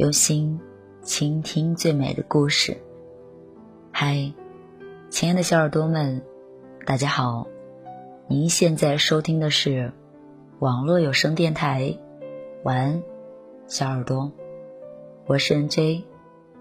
用，心倾听最美的故事。嗨，亲爱的小耳朵们，大家好！您现在收听的是网络有声电台。晚安，小耳朵，我是 NJ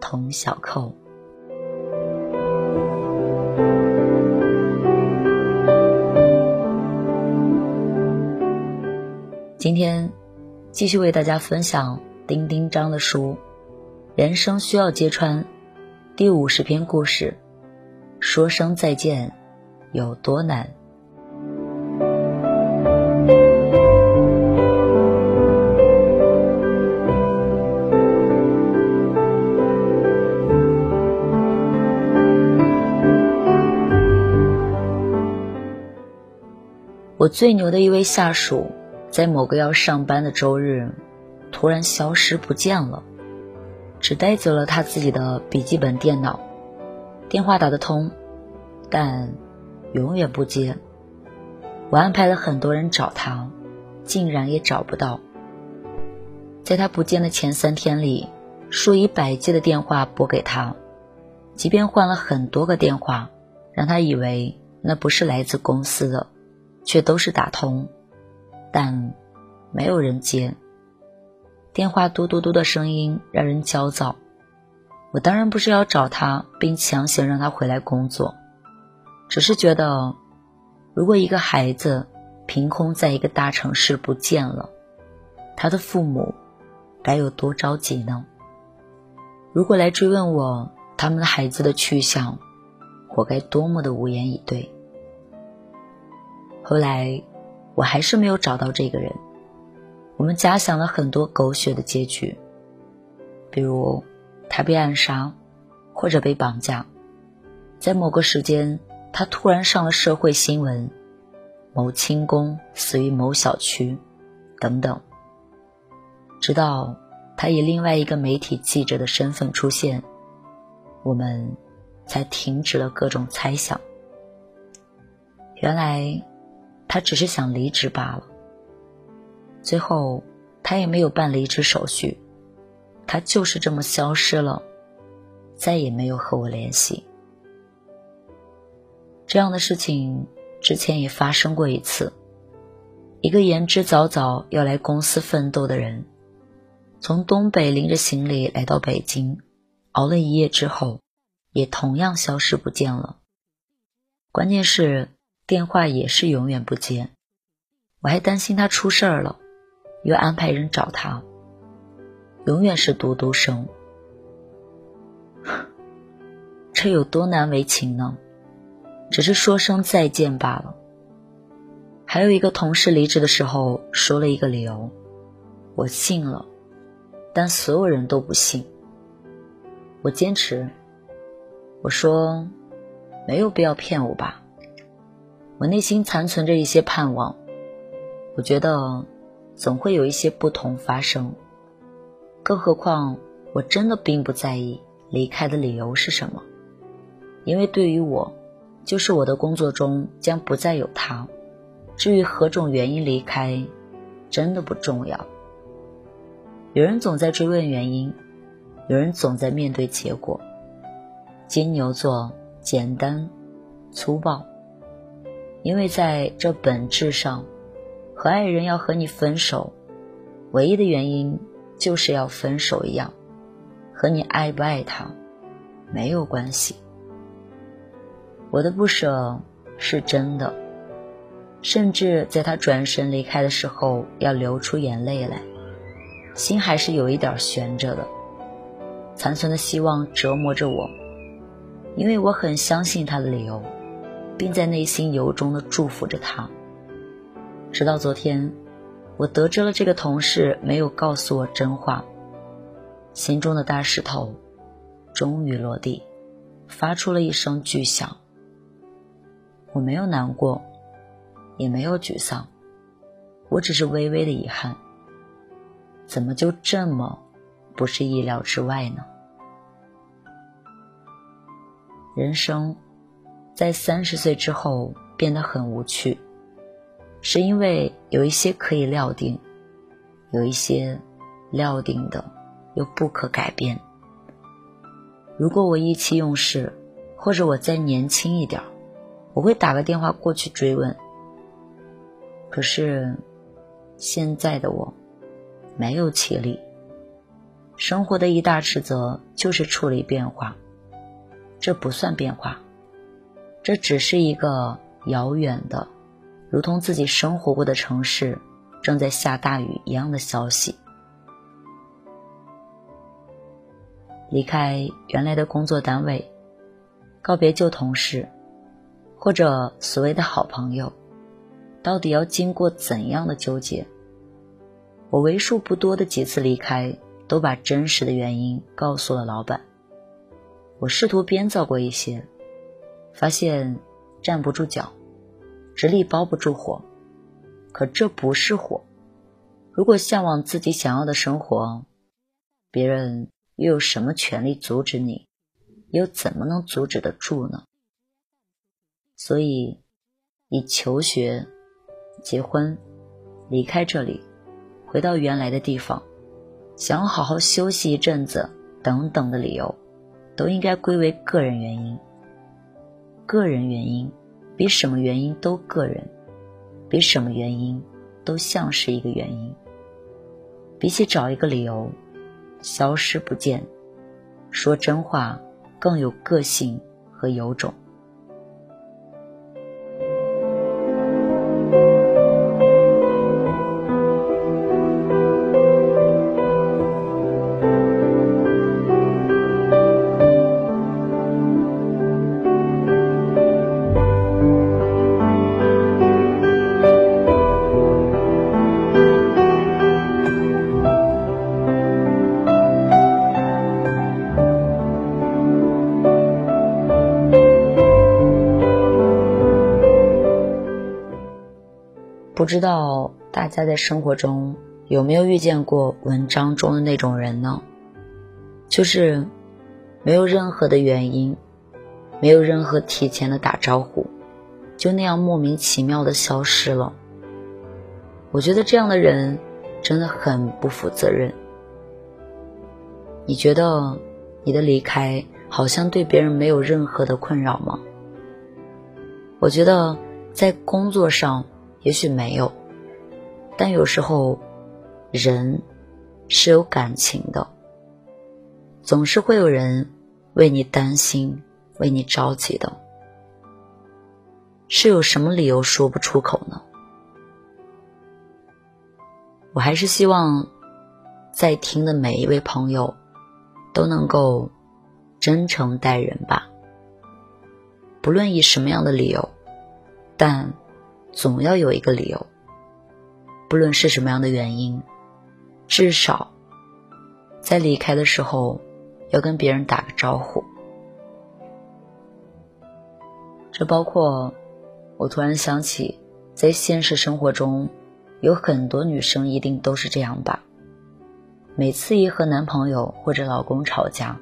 童小扣。今天继续为大家分享丁丁章的书《人生需要揭穿》第五十篇故事：说声再见有多难？我最牛的一位下属。在某个要上班的周日，突然消失不见了，只带走了他自己的笔记本电脑。电话打得通，但永远不接。我安排了很多人找他，竟然也找不到。在他不见的前三天里，数以百计的电话拨给他，即便换了很多个电话，让他以为那不是来自公司的，却都是打通。但没有人接，电话嘟嘟嘟的声音让人焦躁。我当然不是要找他，并强行让他回来工作，只是觉得，如果一个孩子凭空在一个大城市不见了，他的父母该有多着急呢？如果来追问我他们的孩子的去向，我该多么的无言以对。后来。我还是没有找到这个人。我们假想了很多狗血的结局，比如他被暗杀，或者被绑架，在某个时间他突然上了社会新闻，某轻工死于某小区，等等。直到他以另外一个媒体记者的身份出现，我们才停止了各种猜想。原来。他只是想离职罢了。最后，他也没有办离职手续，他就是这么消失了，再也没有和我联系。这样的事情之前也发生过一次。一个言之凿凿要来公司奋斗的人，从东北拎着行李来到北京，熬了一夜之后，也同样消失不见了。关键是。电话也是永远不接，我还担心他出事儿了，又安排人找他，永远是嘟嘟声。这有多难为情呢？只是说声再见罢了。还有一个同事离职的时候说了一个理由，我信了，但所有人都不信。我坚持，我说没有必要骗我吧。我内心残存着一些盼望，我觉得总会有一些不同发生。更何况，我真的并不在意离开的理由是什么，因为对于我，就是我的工作中将不再有他。至于何种原因离开，真的不重要。有人总在追问原因，有人总在面对结果。金牛座简单粗暴。因为在这本质上，和爱人要和你分手，唯一的原因就是要分手一样，和你爱不爱他没有关系。我的不舍是真的，甚至在他转身离开的时候要流出眼泪来，心还是有一点悬着的，残存的希望折磨着我，因为我很相信他的理由。并在内心由衷的祝福着他。直到昨天，我得知了这个同事没有告诉我真话，心中的大石头终于落地，发出了一声巨响。我没有难过，也没有沮丧，我只是微微的遗憾。怎么就这么不是意料之外呢？人生。在三十岁之后变得很无趣，是因为有一些可以料定，有一些料定的又不可改变。如果我意气用事，或者我再年轻一点，我会打个电话过去追问。可是现在的我没有气力。生活的一大职责就是处理变化，这不算变化，这只是一个遥远的。如同自己生活过的城市正在下大雨一样的消息。离开原来的工作单位，告别旧同事，或者所谓的好朋友，到底要经过怎样的纠结？我为数不多的几次离开，都把真实的原因告诉了老板。我试图编造过一些，发现站不住脚。实力包不住火，可这不是火。如果向往自己想要的生活，别人又有什么权利阻止你？又怎么能阻止得住呢？所以，以求学、结婚、离开这里，回到原来的地方，想要好好休息一阵子等等的理由，都应该归为个人原因。个人原因。比什么原因都个人，比什么原因都像是一个原因。比起找一个理由消失不见，说真话更有个性和有种。不知道大家在生活中有没有遇见过文章中的那种人呢？就是没有任何的原因，没有任何提前的打招呼，就那样莫名其妙的消失了。我觉得这样的人真的很不负责任。你觉得你的离开好像对别人没有任何的困扰吗？我觉得在工作上。也许没有，但有时候，人是有感情的，总是会有人为你担心、为你着急的，是有什么理由说不出口呢？我还是希望在听的每一位朋友都能够真诚待人吧，不论以什么样的理由，但。总要有一个理由，不论是什么样的原因，至少在离开的时候要跟别人打个招呼。这包括我突然想起，在现实生活中，有很多女生一定都是这样吧。每次一和男朋友或者老公吵架，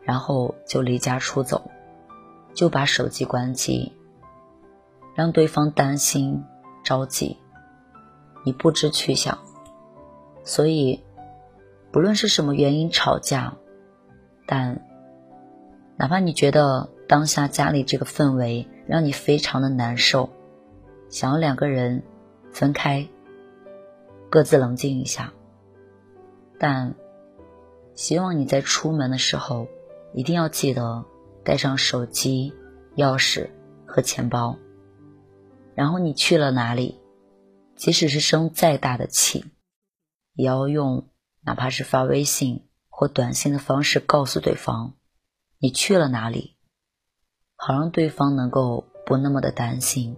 然后就离家出走，就把手机关机。让对方担心、着急，你不知去向，所以不论是什么原因吵架，但哪怕你觉得当下家里这个氛围让你非常的难受，想要两个人分开，各自冷静一下，但希望你在出门的时候一定要记得带上手机、钥匙和钱包。然后你去了哪里？即使是生再大的气，也要用哪怕是发微信或短信的方式告诉对方你去了哪里，好让对方能够不那么的担心。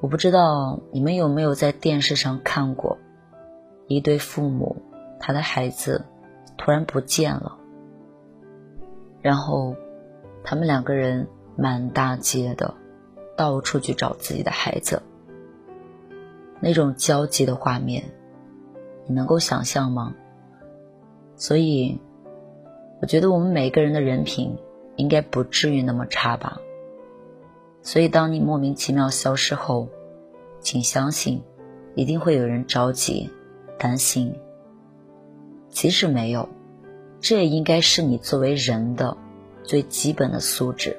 我不知道你们有没有在电视上看过一对父母，他的孩子突然不见了，然后他们两个人。满大街的，到处去找自己的孩子，那种焦急的画面，你能够想象吗？所以，我觉得我们每个人的人品应该不至于那么差吧。所以，当你莫名其妙消失后，请相信，一定会有人着急、担心。即使没有，这也应该是你作为人的最基本的素质。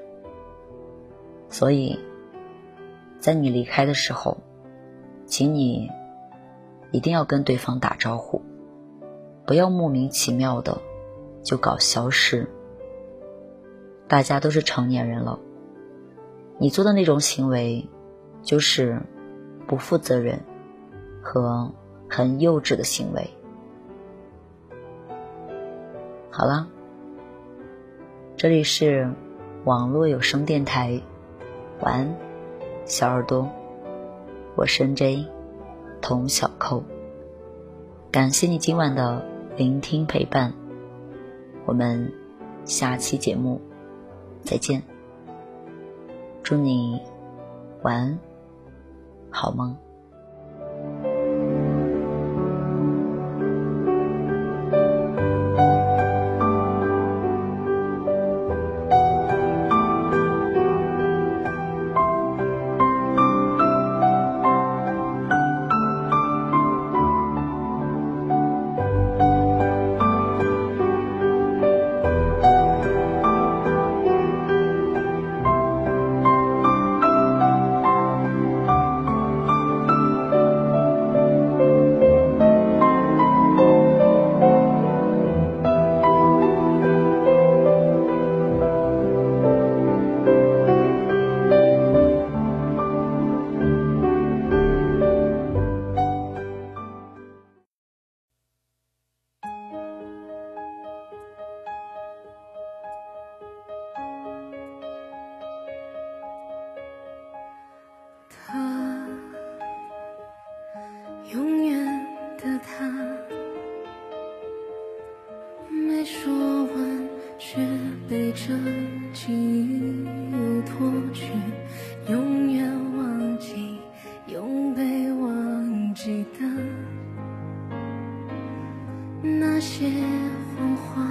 所以，在你离开的时候，请你一定要跟对方打招呼，不要莫名其妙的就搞消失。大家都是成年人了，你做的那种行为，就是不负责任和很幼稚的行为。好了，这里是网络有声电台，晚安，小耳朵，我是 J 童小扣，感谢你今晚的聆听陪伴，我们下期节目。再见，祝你晚安，好梦。记得那些谎话，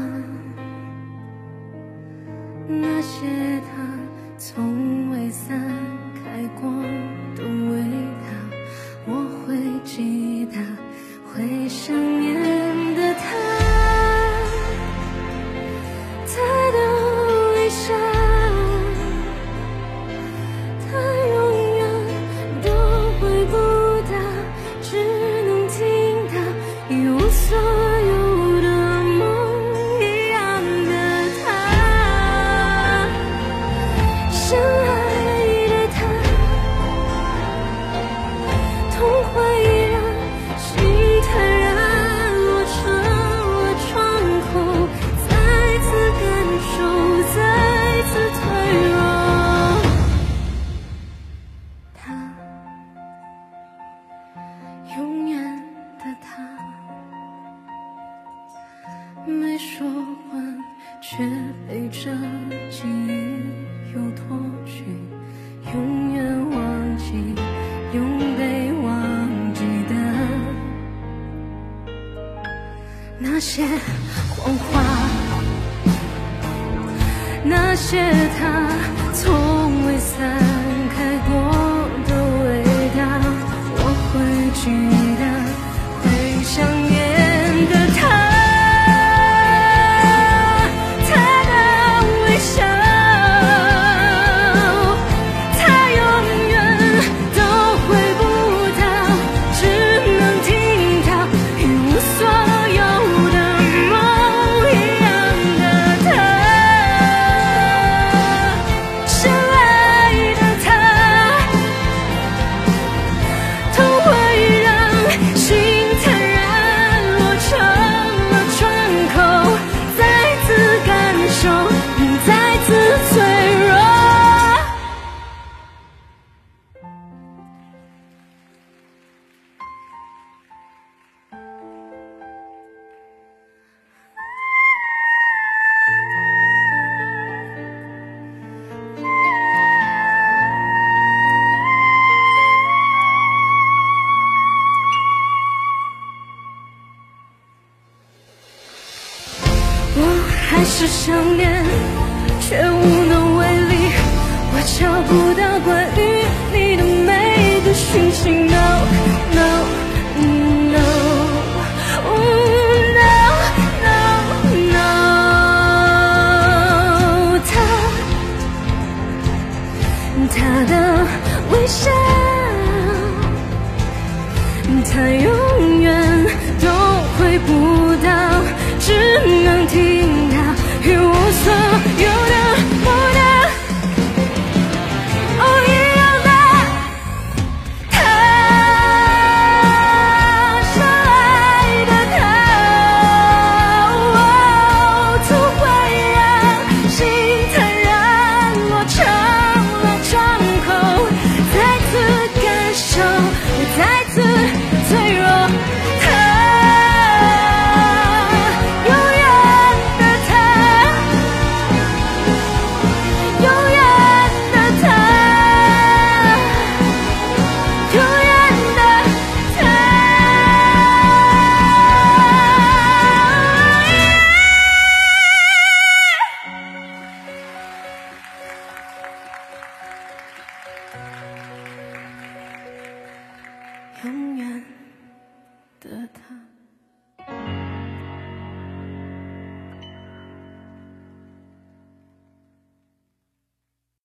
没说完，却被这记忆又拖去，永远忘记，永被忘记的那些谎话，那些他从未散是想念，却无能为力。我找不到关于你的每个讯息。no no no no no no，他他的微笑，他永远都回不到，只能听。